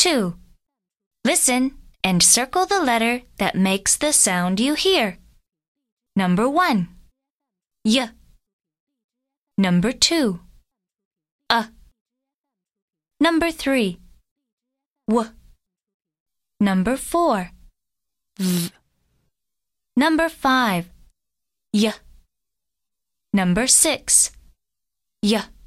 2. Listen and circle the letter that makes the sound you hear. Number 1. Y. Number 2. A. Number 3. W. Number 4. V. Number 5. Y. Number 6. Y.